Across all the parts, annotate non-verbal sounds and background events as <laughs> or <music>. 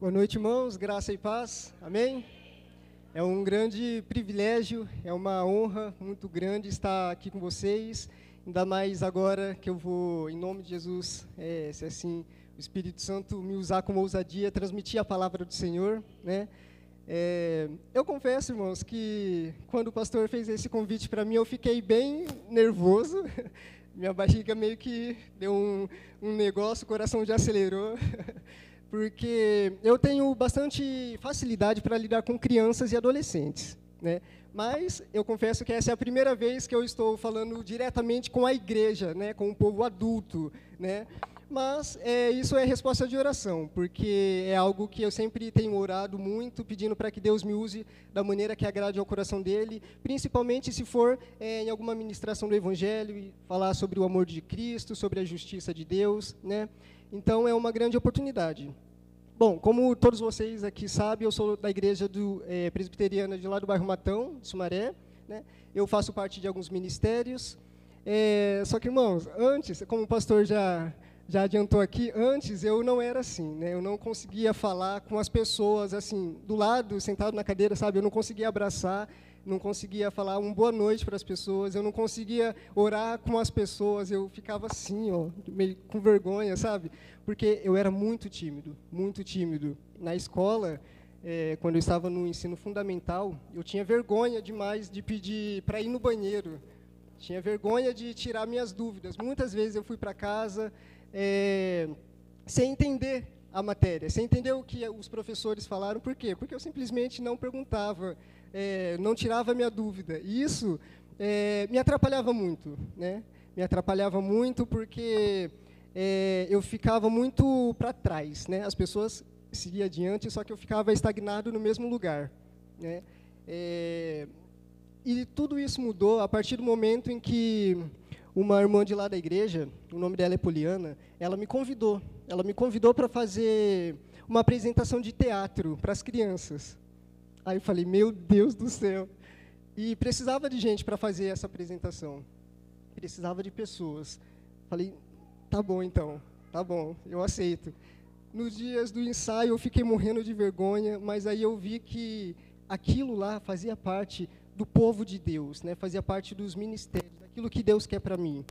Boa noite, irmãos. Graça e paz. Amém? É um grande privilégio, é uma honra muito grande estar aqui com vocês. Ainda mais agora que eu vou, em nome de Jesus, é, se assim o Espírito Santo me usar como ousadia, transmitir a palavra do Senhor, né? É, eu confesso, irmãos, que quando o pastor fez esse convite para mim, eu fiquei bem nervoso. <laughs> Minha barriga meio que deu um, um negócio, o coração já acelerou. <laughs> porque eu tenho bastante facilidade para lidar com crianças e adolescentes, né? Mas eu confesso que essa é a primeira vez que eu estou falando diretamente com a igreja, né, com o povo adulto, né? Mas é, isso é resposta de oração, porque é algo que eu sempre tenho orado muito, pedindo para que Deus me use da maneira que agrade ao coração dele, principalmente se for é, em alguma ministração do Evangelho, falar sobre o amor de Cristo, sobre a justiça de Deus, né? Então é uma grande oportunidade. Bom, como todos vocês aqui sabem, eu sou da igreja do, é, presbiteriana de lá do bairro Matão, Sumaré. Né? Eu faço parte de alguns ministérios. É, só que, irmãos, antes, como o pastor já, já adiantou aqui, antes eu não era assim. Né? Eu não conseguia falar com as pessoas assim, do lado, sentado na cadeira, sabe? Eu não conseguia abraçar não conseguia falar uma boa noite para as pessoas, eu não conseguia orar com as pessoas, eu ficava assim, ó, meio com vergonha, sabe? Porque eu era muito tímido, muito tímido. Na escola, é, quando eu estava no ensino fundamental, eu tinha vergonha demais de pedir para ir no banheiro. Tinha vergonha de tirar minhas dúvidas. Muitas vezes eu fui para casa é, sem entender a matéria, sem entender o que os professores falaram. Por quê? Porque eu simplesmente não perguntava é, não tirava a minha dúvida. E isso é, me atrapalhava muito, né? Me atrapalhava muito porque é, eu ficava muito para trás, né? As pessoas seguiam adiante, só que eu ficava estagnado no mesmo lugar, né? É, e tudo isso mudou a partir do momento em que uma irmã de lá da igreja, o nome dela é Poliana, ela me convidou. Ela me convidou para fazer uma apresentação de teatro para as crianças. Aí eu falei, meu Deus do céu. E precisava de gente para fazer essa apresentação. Precisava de pessoas. Falei, tá bom então, tá bom, eu aceito. Nos dias do ensaio eu fiquei morrendo de vergonha, mas aí eu vi que aquilo lá fazia parte do povo de Deus, né? fazia parte dos ministérios, daquilo que Deus quer para mim.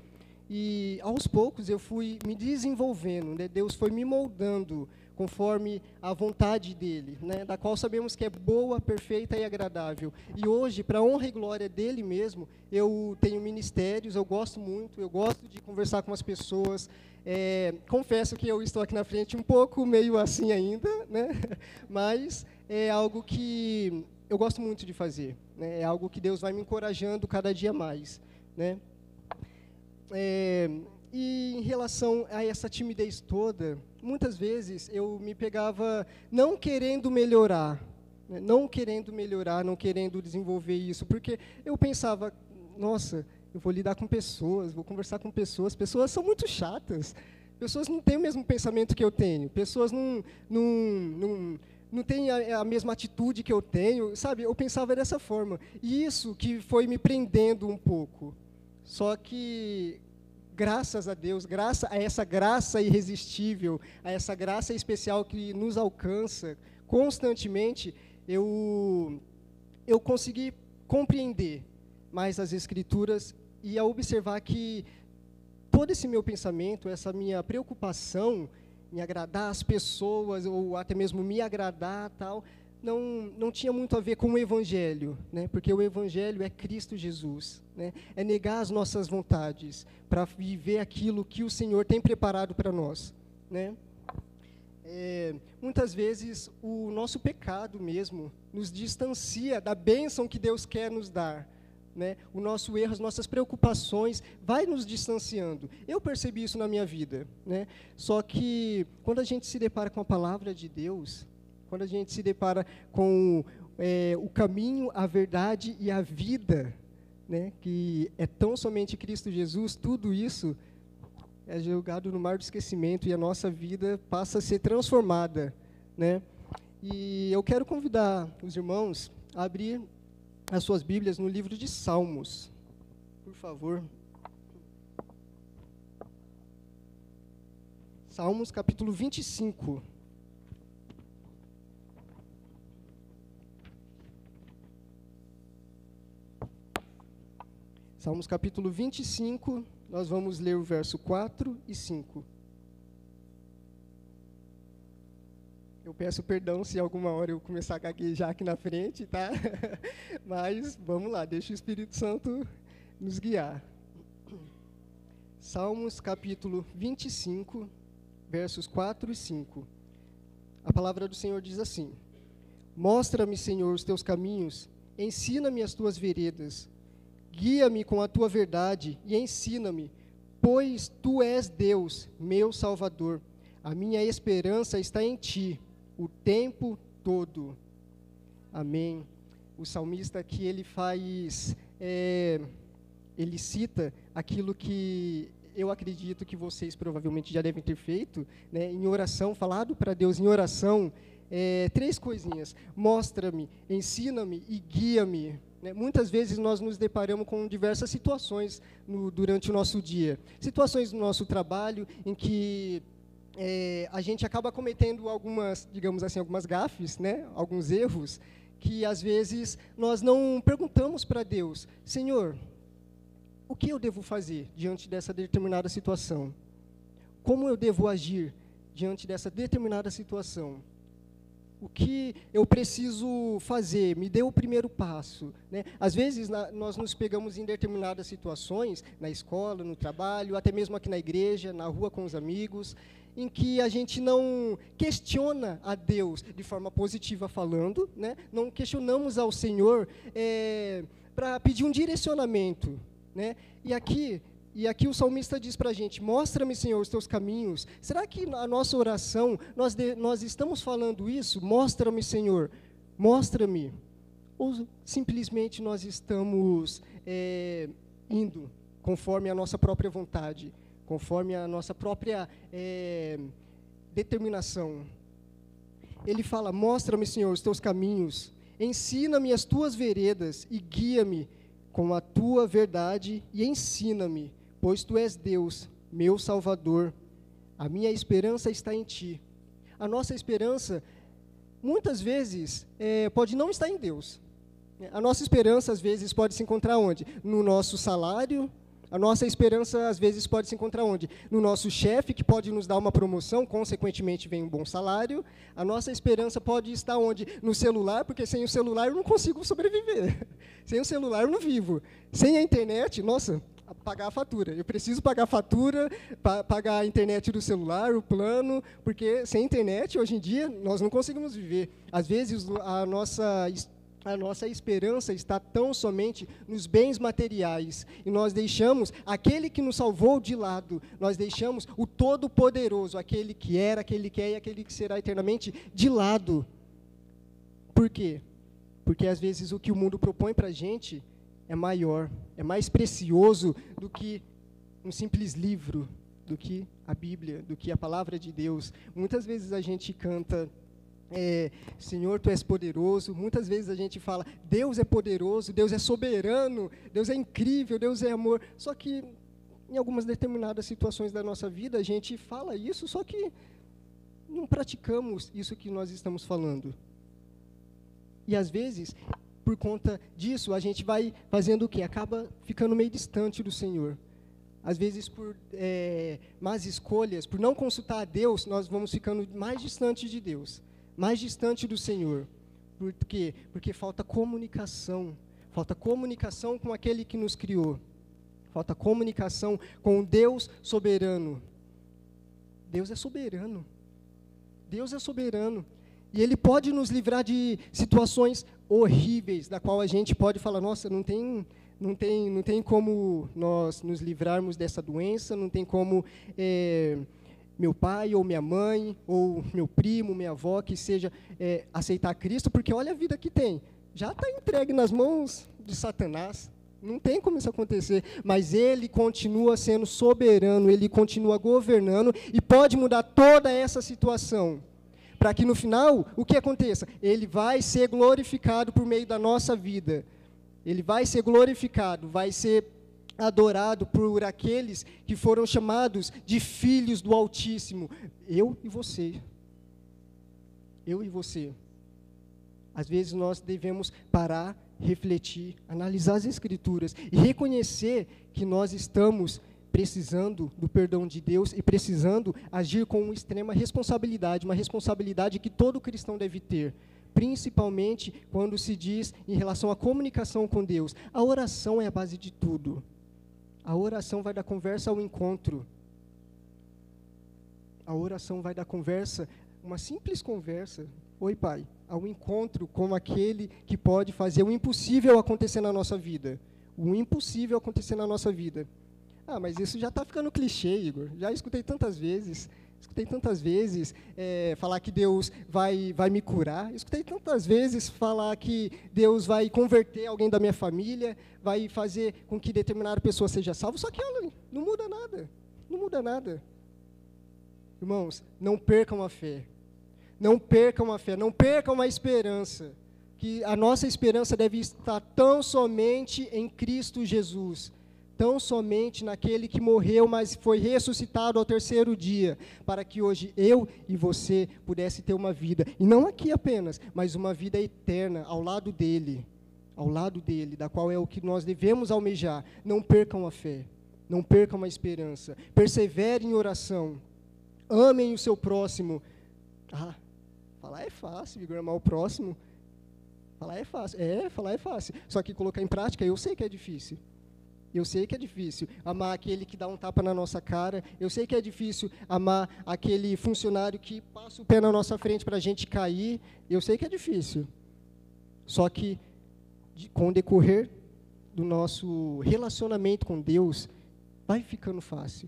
E aos poucos eu fui me desenvolvendo, né? Deus foi me moldando conforme a vontade dele, né, da qual sabemos que é boa, perfeita e agradável. E hoje, para honra e glória dele mesmo, eu tenho ministérios, eu gosto muito, eu gosto de conversar com as pessoas. É, confesso que eu estou aqui na frente um pouco meio assim ainda, né, <laughs> mas é algo que eu gosto muito de fazer. Né, é algo que Deus vai me encorajando cada dia mais. Né. É, e em relação a essa timidez toda, muitas vezes eu me pegava não querendo melhorar, né, não querendo melhorar, não querendo desenvolver isso, porque eu pensava, nossa, eu vou lidar com pessoas, vou conversar com pessoas, pessoas são muito chatas, pessoas não têm o mesmo pensamento que eu tenho, pessoas não, não, não, não têm a, a mesma atitude que eu tenho, sabe? Eu pensava dessa forma. E isso que foi me prendendo um pouco. Só que graças a Deus, graças a essa graça irresistível, a essa graça especial que nos alcança constantemente, eu, eu consegui compreender mais as Escrituras e a observar que todo esse meu pensamento, essa minha preocupação em agradar as pessoas ou até mesmo me agradar tal, não, não tinha muito a ver com o Evangelho, né? porque o Evangelho é Cristo Jesus. Né? É negar as nossas vontades para viver aquilo que o Senhor tem preparado para nós. Né? É, muitas vezes o nosso pecado mesmo nos distancia da bênção que Deus quer nos dar. Né? O nosso erro, as nossas preocupações, vai nos distanciando. Eu percebi isso na minha vida. Né? Só que quando a gente se depara com a palavra de Deus, quando a gente se depara com é, o caminho, a verdade e a vida, né, que é tão somente Cristo Jesus, tudo isso é jogado no mar do esquecimento e a nossa vida passa a ser transformada. Né? E eu quero convidar os irmãos a abrir as suas Bíblias no livro de Salmos. Por favor. Salmos capítulo 25. Salmos capítulo 25, nós vamos ler o verso 4 e 5. Eu peço perdão se alguma hora eu começar a gaguejar aqui na frente, tá? <laughs> Mas vamos lá, deixa o Espírito Santo nos guiar. Salmos capítulo 25, versos 4 e 5. A palavra do Senhor diz assim: Mostra-me, Senhor, os teus caminhos, ensina-me as tuas veredas, guia-me com a tua verdade e ensina-me, pois tu és Deus, meu Salvador. A minha esperança está em ti o tempo todo. Amém. O salmista aqui ele faz, é, ele cita aquilo que eu acredito que vocês provavelmente já devem ter feito, né, em oração, falado para Deus em oração, é, três coisinhas: mostra-me, ensina-me e guia-me. Né? Muitas vezes nós nos deparamos com diversas situações no, durante o nosso dia, situações no nosso trabalho em que é, a gente acaba cometendo algumas, digamos assim, algumas gafes, né? alguns erros, que às vezes nós não perguntamos para Deus, Senhor, o que eu devo fazer diante dessa determinada situação? Como eu devo agir diante dessa determinada situação? O que eu preciso fazer, me dê o primeiro passo. Né? Às vezes, na, nós nos pegamos em determinadas situações, na escola, no trabalho, até mesmo aqui na igreja, na rua com os amigos, em que a gente não questiona a Deus de forma positiva falando, né? não questionamos ao Senhor é, para pedir um direcionamento. Né? E aqui e aqui o salmista diz para a gente: Mostra-me, Senhor, os teus caminhos. Será que na nossa oração nós, de, nós estamos falando isso? Mostra-me, Senhor, mostra-me. Ou simplesmente nós estamos é, indo conforme a nossa própria vontade, conforme a nossa própria é, determinação? Ele fala: Mostra-me, Senhor, os teus caminhos. Ensina-me as tuas veredas e guia-me com a tua verdade e ensina-me pois tu és Deus, meu Salvador. A minha esperança está em ti. A nossa esperança, muitas vezes, é, pode não estar em Deus. A nossa esperança, às vezes, pode se encontrar onde? No nosso salário. A nossa esperança, às vezes, pode se encontrar onde? No nosso chefe, que pode nos dar uma promoção, consequentemente, vem um bom salário. A nossa esperança pode estar onde? No celular, porque sem o celular eu não consigo sobreviver. <laughs> Sem o celular eu não vivo. Sem a internet, nossa, pagar a fatura. Eu preciso pagar a fatura, pa pagar a internet do celular, o plano, porque sem internet, hoje em dia, nós não conseguimos viver. Às vezes, a nossa a nossa esperança está tão somente nos bens materiais e nós deixamos aquele que nos salvou de lado, nós deixamos o Todo-Poderoso, aquele que era, aquele que é e aquele que será eternamente, de lado. Por quê? Porque às vezes o que o mundo propõe para a gente é maior, é mais precioso do que um simples livro, do que a Bíblia, do que a palavra de Deus. Muitas vezes a gente canta é, Senhor, tu és poderoso. Muitas vezes a gente fala, Deus é poderoso, Deus é soberano, Deus é incrível, Deus é amor. Só que em algumas determinadas situações da nossa vida a gente fala isso, só que não praticamos isso que nós estamos falando. E às vezes por conta disso, a gente vai fazendo o quê? Acaba ficando meio distante do Senhor. Às vezes, por é, más escolhas, por não consultar a Deus, nós vamos ficando mais distante de Deus, mais distante do Senhor. Por quê? Porque falta comunicação. Falta comunicação com aquele que nos criou. Falta comunicação com o Deus soberano. Deus é soberano. Deus é soberano. E Ele pode nos livrar de situações horríveis, da qual a gente pode falar, nossa, não tem, não tem, não tem como nós nos livrarmos dessa doença, não tem como é, meu pai ou minha mãe ou meu primo, minha avó que seja é, aceitar Cristo, porque olha a vida que tem, já está entregue nas mãos de Satanás. Não tem como isso acontecer, mas ele continua sendo soberano, ele continua governando e pode mudar toda essa situação para que no final o que aconteça? Ele vai ser glorificado por meio da nossa vida. Ele vai ser glorificado, vai ser adorado por aqueles que foram chamados de filhos do Altíssimo. Eu e você. Eu e você. Às vezes nós devemos parar refletir, analisar as Escrituras e reconhecer que nós estamos precisando do perdão de Deus e precisando agir com extrema responsabilidade, uma responsabilidade que todo cristão deve ter, principalmente quando se diz em relação à comunicação com Deus. A oração é a base de tudo. A oração vai da conversa ao encontro. A oração vai da conversa, uma simples conversa. Oi, pai ao encontro com aquele que pode fazer o impossível acontecer na nossa vida. O impossível acontecer na nossa vida. Ah, mas isso já está ficando clichê, Igor. Já escutei tantas vezes. Escutei tantas vezes é, falar que Deus vai, vai me curar. Escutei tantas vezes falar que Deus vai converter alguém da minha família, vai fazer com que determinada pessoa seja salva. Só que ela não muda nada. Não muda nada. Irmãos, não percam a fé. Não percam a fé, não percam a esperança. Que a nossa esperança deve estar tão somente em Cristo Jesus, tão somente naquele que morreu, mas foi ressuscitado ao terceiro dia, para que hoje eu e você pudesse ter uma vida, e não aqui apenas, mas uma vida eterna ao lado dele, ao lado dele, da qual é o que nós devemos almejar. Não percam a fé, não percam a esperança, perseverem em oração, amem o seu próximo. Ah, Falar é fácil, Igor, amar o próximo. Falar é fácil. É, falar é fácil. Só que colocar em prática, eu sei que é difícil. Eu sei que é difícil amar aquele que dá um tapa na nossa cara. Eu sei que é difícil amar aquele funcionário que passa o pé na nossa frente para a gente cair. Eu sei que é difícil. Só que, com o decorrer do nosso relacionamento com Deus, vai ficando fácil.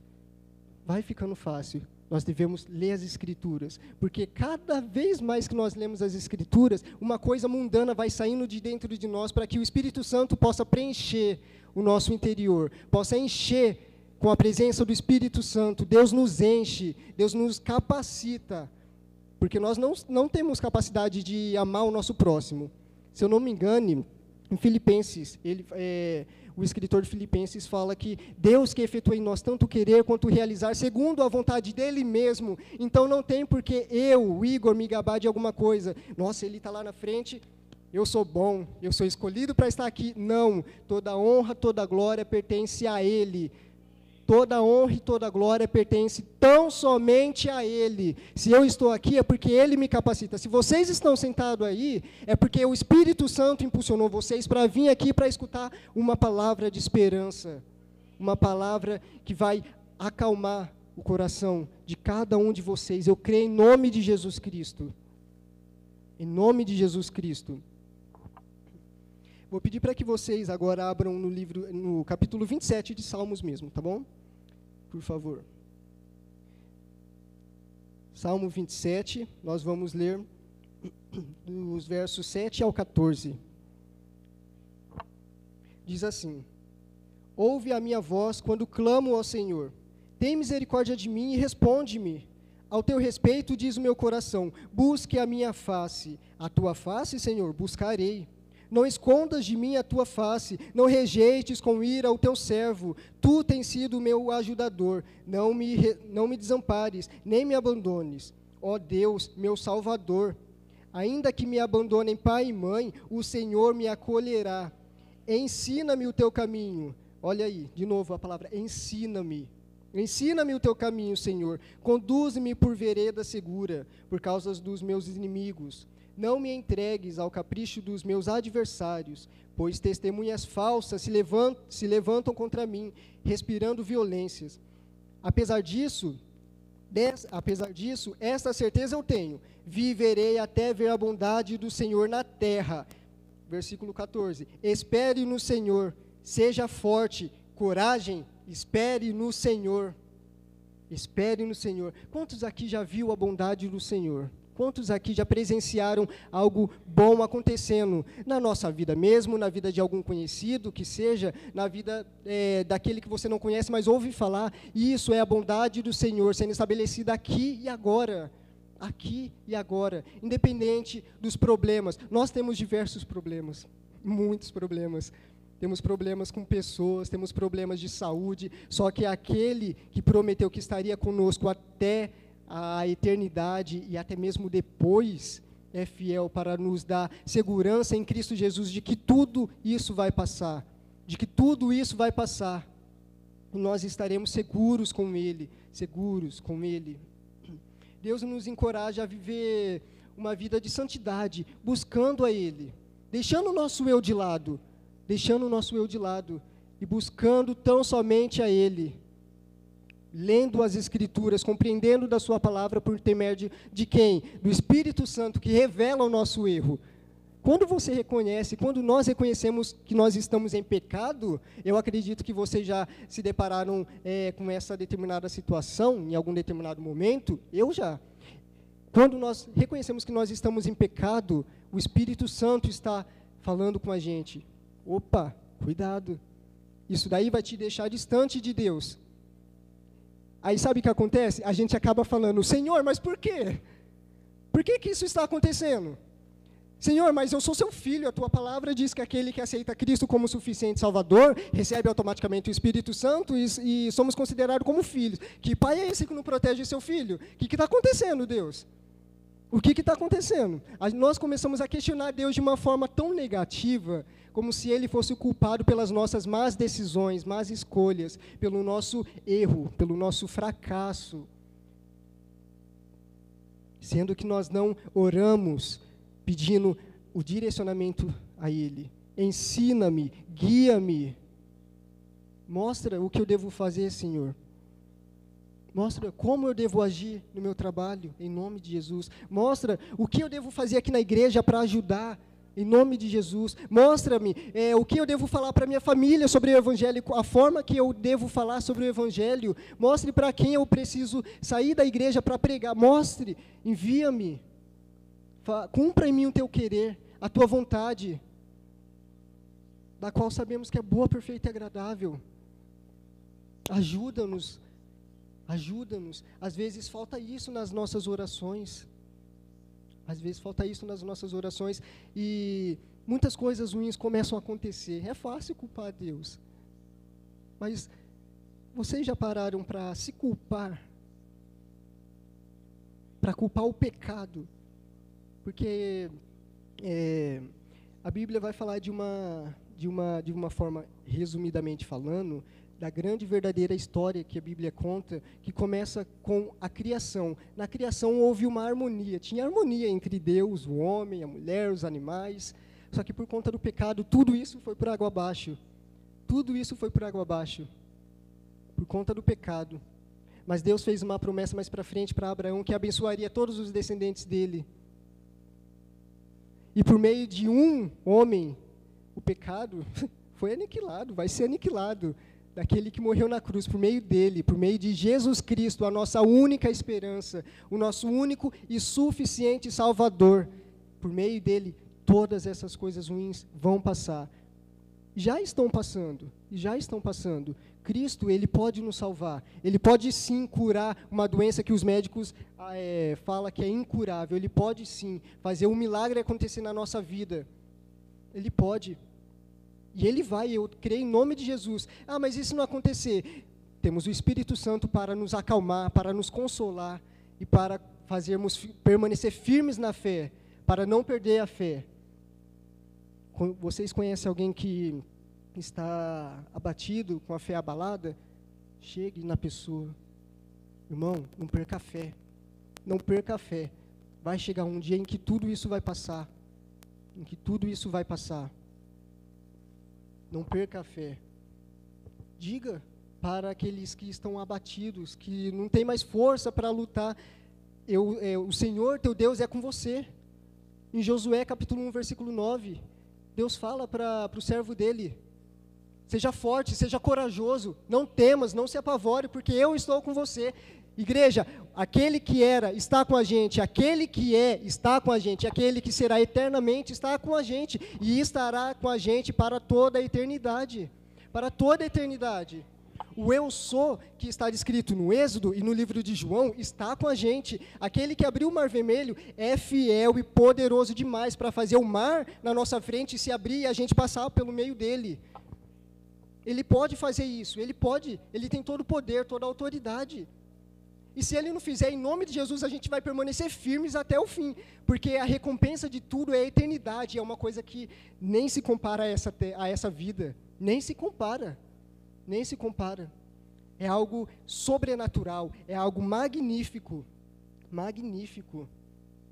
Vai ficando fácil. Nós devemos ler as Escrituras, porque cada vez mais que nós lemos as Escrituras, uma coisa mundana vai saindo de dentro de nós para que o Espírito Santo possa preencher o nosso interior, possa encher com a presença do Espírito Santo. Deus nos enche, Deus nos capacita, porque nós não, não temos capacidade de amar o nosso próximo. Se eu não me engane, em Filipenses, ele, é, o escritor de Filipenses fala que Deus que efetua em nós tanto querer quanto realizar, segundo a vontade dele mesmo. Então não tem porque eu, o Igor, me gabar de alguma coisa. Nossa, ele está lá na frente, eu sou bom, eu sou escolhido para estar aqui. Não, toda honra, toda glória pertence a Ele. Toda honra e toda glória pertence tão somente a Ele. Se eu estou aqui é porque Ele me capacita. Se vocês estão sentados aí, é porque o Espírito Santo impulsionou vocês para vir aqui para escutar uma palavra de esperança. Uma palavra que vai acalmar o coração de cada um de vocês. Eu creio em nome de Jesus Cristo. Em nome de Jesus Cristo. Vou pedir para que vocês agora abram no livro, no capítulo 27 de Salmos mesmo, tá bom? Por favor. Salmo 27, nós vamos ler <clears throat> dos versos 7 ao 14. Diz assim: Ouve a minha voz quando clamo ao Senhor. Tem misericórdia de mim e responde-me. Ao teu respeito diz o meu coração: Busque a minha face. A tua face, Senhor, buscarei. Não escondas de mim a tua face, não rejeites com ira o teu servo. Tu tens sido meu ajudador. Não me, não me desampares, nem me abandones. Ó Deus, meu Salvador. Ainda que me abandonem pai e mãe, o Senhor me acolherá. Ensina-me o teu caminho. Olha aí, de novo a palavra ensina-me. Ensina-me o teu caminho, Senhor. Conduze-me por vereda segura, por causa dos meus inimigos não me entregues ao capricho dos meus adversários, pois testemunhas falsas se levantam, se levantam contra mim, respirando violências. Apesar disso, des, apesar disso, esta certeza eu tenho: viverei até ver a bondade do Senhor na terra. Versículo 14: Espere no Senhor, seja forte, coragem, espere no Senhor. Espere no Senhor. Quantos aqui já viu a bondade do Senhor? Quantos aqui já presenciaram algo bom acontecendo na nossa vida mesmo, na vida de algum conhecido, que seja, na vida é, daquele que você não conhece, mas ouve falar? Isso é a bondade do Senhor sendo estabelecida aqui e agora. Aqui e agora, independente dos problemas. Nós temos diversos problemas, muitos problemas. Temos problemas com pessoas, temos problemas de saúde, só que aquele que prometeu que estaria conosco até a eternidade e até mesmo depois, é fiel para nos dar segurança em Cristo Jesus de que tudo isso vai passar, de que tudo isso vai passar. Nós estaremos seguros com Ele, seguros com Ele. Deus nos encoraja a viver uma vida de santidade, buscando a Ele, deixando o nosso eu de lado, deixando o nosso eu de lado e buscando tão somente a Ele lendo as Escrituras, compreendendo da Sua palavra por intermédio de quem? Do Espírito Santo, que revela o nosso erro. Quando você reconhece, quando nós reconhecemos que nós estamos em pecado, eu acredito que vocês já se depararam é, com essa determinada situação em algum determinado momento. Eu já. Quando nós reconhecemos que nós estamos em pecado, o Espírito Santo está falando com a gente. Opa, cuidado. Isso daí vai te deixar distante de Deus. Aí sabe o que acontece? A gente acaba falando, Senhor, mas por quê? Por que, que isso está acontecendo? Senhor, mas eu sou seu filho, a tua palavra diz que aquele que aceita Cristo como suficiente Salvador recebe automaticamente o Espírito Santo e, e somos considerados como filhos. Que pai é esse que não protege seu filho? O que está acontecendo, Deus? O que está acontecendo? Nós começamos a questionar Deus de uma forma tão negativa como se ele fosse o culpado pelas nossas más decisões, más escolhas, pelo nosso erro, pelo nosso fracasso. Sendo que nós não oramos pedindo o direcionamento a ele. Ensina-me, guia-me. Mostra o que eu devo fazer, Senhor. Mostra como eu devo agir no meu trabalho, em nome de Jesus. Mostra o que eu devo fazer aqui na igreja para ajudar em nome de Jesus. Mostra-me é, o que eu devo falar para minha família sobre o Evangelho, a forma que eu devo falar sobre o Evangelho. Mostre para quem eu preciso sair da igreja para pregar. Mostre, envia-me. Cumpra em mim o teu querer, a tua vontade, da qual sabemos que é boa, perfeita e agradável. Ajuda-nos, ajuda-nos. Às vezes falta isso nas nossas orações. Às vezes falta isso nas nossas orações e muitas coisas ruins começam a acontecer. É fácil culpar Deus. Mas vocês já pararam para se culpar? Para culpar o pecado? Porque é, a Bíblia vai falar de uma, de, uma, de uma forma, resumidamente falando, da grande verdadeira história que a Bíblia conta, que começa com a criação. Na criação houve uma harmonia, tinha harmonia entre Deus, o homem, a mulher, os animais. Só que por conta do pecado, tudo isso foi por água abaixo. Tudo isso foi por água abaixo. Por conta do pecado. Mas Deus fez uma promessa mais para frente para Abraão que abençoaria todos os descendentes dele. E por meio de um homem, o pecado <laughs> foi aniquilado, vai ser aniquilado daquele que morreu na cruz, por meio dele, por meio de Jesus Cristo, a nossa única esperança, o nosso único e suficiente Salvador. Por meio dele, todas essas coisas ruins vão passar. Já estão passando, já estão passando. Cristo, ele pode nos salvar. Ele pode sim curar uma doença que os médicos ah, é, falam que é incurável. Ele pode sim fazer um milagre acontecer na nossa vida. Ele pode. E ele vai, eu creio em nome de Jesus. Ah, mas isso não acontecer. Temos o Espírito Santo para nos acalmar, para nos consolar e para fazermos permanecer firmes na fé, para não perder a fé. Vocês conhecem alguém que está abatido, com a fé abalada? Chegue na pessoa. Irmão, não perca a fé. Não perca a fé. Vai chegar um dia em que tudo isso vai passar. Em que tudo isso vai passar. Não perca a fé. Diga para aqueles que estão abatidos, que não têm mais força para lutar, eu, é, o Senhor teu Deus é com você. Em Josué capítulo 1, versículo 9, Deus fala para o servo dele: Seja forte, seja corajoso, não temas, não se apavore, porque eu estou com você. Igreja, aquele que era está com a gente, aquele que é está com a gente, aquele que será eternamente está com a gente e estará com a gente para toda a eternidade. Para toda a eternidade. O eu sou, que está descrito no Êxodo e no livro de João, está com a gente. Aquele que abriu o mar vermelho é fiel e poderoso demais para fazer o mar na nossa frente se abrir e a gente passar pelo meio dele. Ele pode fazer isso, ele pode, ele tem todo o poder, toda a autoridade. E se ele não fizer, em nome de Jesus, a gente vai permanecer firmes até o fim, porque a recompensa de tudo é a eternidade, é uma coisa que nem se compara a essa, a essa vida, nem se compara, nem se compara. É algo sobrenatural, é algo magnífico, magnífico,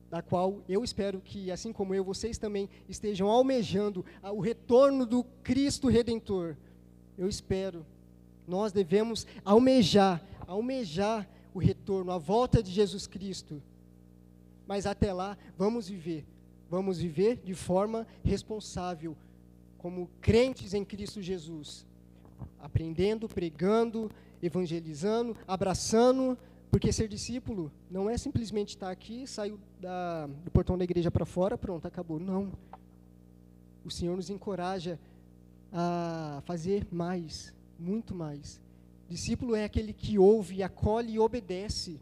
da qual eu espero que, assim como eu, vocês também estejam almejando o retorno do Cristo Redentor. Eu espero. Nós devemos almejar, almejar o retorno, a volta de Jesus Cristo. Mas até lá, vamos viver. Vamos viver de forma responsável, como crentes em Cristo Jesus. Aprendendo, pregando, evangelizando, abraçando, porque ser discípulo não é simplesmente estar aqui, saiu da, do portão da igreja para fora, pronto, acabou. Não. O Senhor nos encoraja a fazer mais, muito mais. Discípulo é aquele que ouve, acolhe e obedece.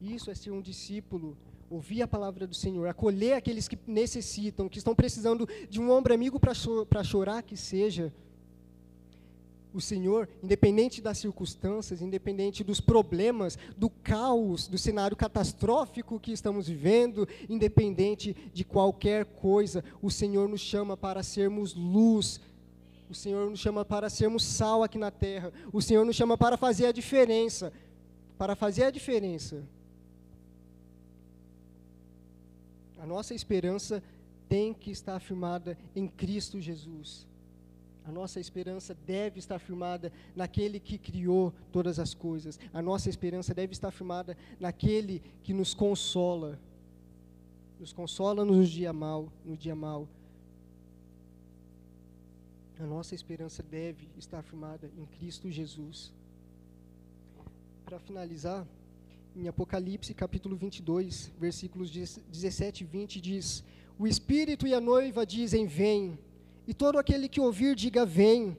Isso é ser um discípulo. Ouvir a palavra do Senhor, acolher aqueles que necessitam, que estão precisando de um ombro amigo para cho chorar, que seja. O Senhor, independente das circunstâncias, independente dos problemas, do caos, do cenário catastrófico que estamos vivendo, independente de qualquer coisa, o Senhor nos chama para sermos luz o Senhor nos chama para sermos sal aqui na terra. O Senhor nos chama para fazer a diferença. Para fazer a diferença. A nossa esperança tem que estar firmada em Cristo Jesus. A nossa esperança deve estar firmada naquele que criou todas as coisas. A nossa esperança deve estar firmada naquele que nos consola. Nos consola no dia mal, no dia mal a nossa esperança deve estar firmada em Cristo Jesus. Para finalizar, em Apocalipse capítulo 22, versículos 17 e 20 diz: O Espírito e a noiva dizem: Vem. E todo aquele que ouvir, diga: Vem.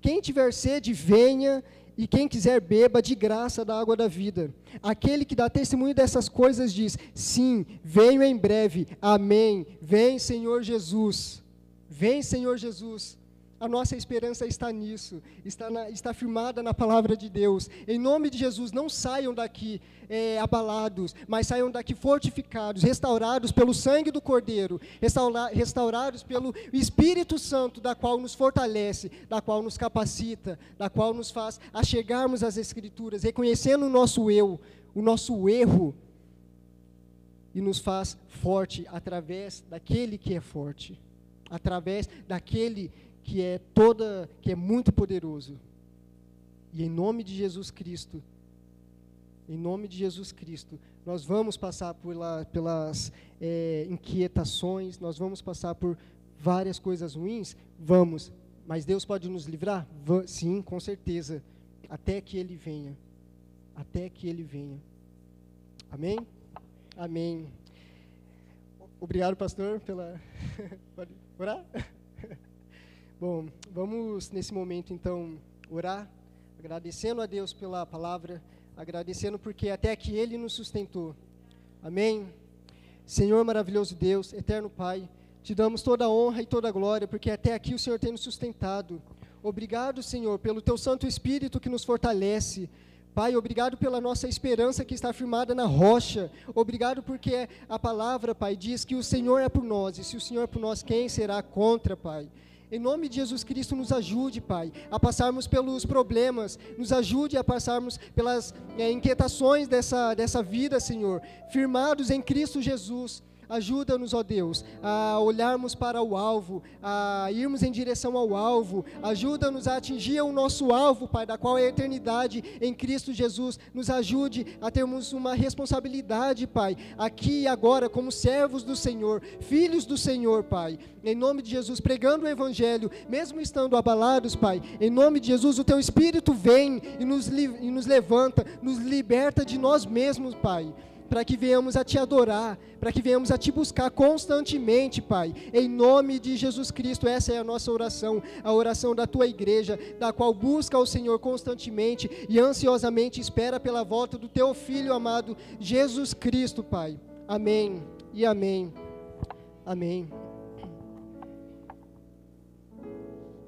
Quem tiver sede, venha. E quem quiser, beba de graça da água da vida. Aquele que dá testemunho dessas coisas diz: Sim, venho em breve. Amém. Vem, Senhor Jesus. Vem, Senhor Jesus. A nossa esperança está nisso, está, na, está firmada na palavra de Deus. Em nome de Jesus, não saiam daqui é, abalados, mas saiam daqui fortificados, restaurados pelo sangue do Cordeiro, restaura, restaurados pelo Espírito Santo, da qual nos fortalece, da qual nos capacita, da qual nos faz a chegarmos às Escrituras, reconhecendo o nosso eu, o nosso erro, e nos faz forte através daquele que é forte, através daquele que que é toda, que é muito poderoso. E em nome de Jesus Cristo, em nome de Jesus Cristo, nós vamos passar lá, pelas é, inquietações, nós vamos passar por várias coisas ruins, vamos. Mas Deus pode nos livrar? Va sim, com certeza. Até que Ele venha. Até que Ele venha. Amém? Amém. Obrigado, pastor, pela. <laughs> pode orar? Bom, vamos nesse momento então orar, agradecendo a Deus pela palavra, agradecendo porque até que Ele nos sustentou. Amém? Senhor maravilhoso Deus, eterno Pai, te damos toda a honra e toda a glória, porque até aqui o Senhor tem nos sustentado. Obrigado, Senhor, pelo Teu Santo Espírito que nos fortalece. Pai, obrigado pela nossa esperança que está firmada na rocha. Obrigado porque a palavra, Pai, diz que o Senhor é por nós, e se o Senhor é por nós, quem será contra, Pai? Em nome de Jesus Cristo, nos ajude, Pai, a passarmos pelos problemas, nos ajude a passarmos pelas é, inquietações dessa, dessa vida, Senhor, firmados em Cristo Jesus. Ajuda-nos, ó Deus, a olharmos para o alvo, a irmos em direção ao alvo. Ajuda-nos a atingir o nosso alvo, Pai, da qual é a eternidade em Cristo Jesus. Nos ajude a termos uma responsabilidade, Pai, aqui e agora, como servos do Senhor, filhos do Senhor, Pai. Em nome de Jesus, pregando o Evangelho, mesmo estando abalados, Pai. Em nome de Jesus, o Teu Espírito vem e nos, e nos levanta, nos liberta de nós mesmos, Pai para que venhamos a te adorar, para que venhamos a te buscar constantemente, Pai. Em nome de Jesus Cristo, essa é a nossa oração, a oração da tua igreja, da qual busca o Senhor constantemente e ansiosamente espera pela volta do teu filho amado Jesus Cristo, Pai. Amém e amém. Amém.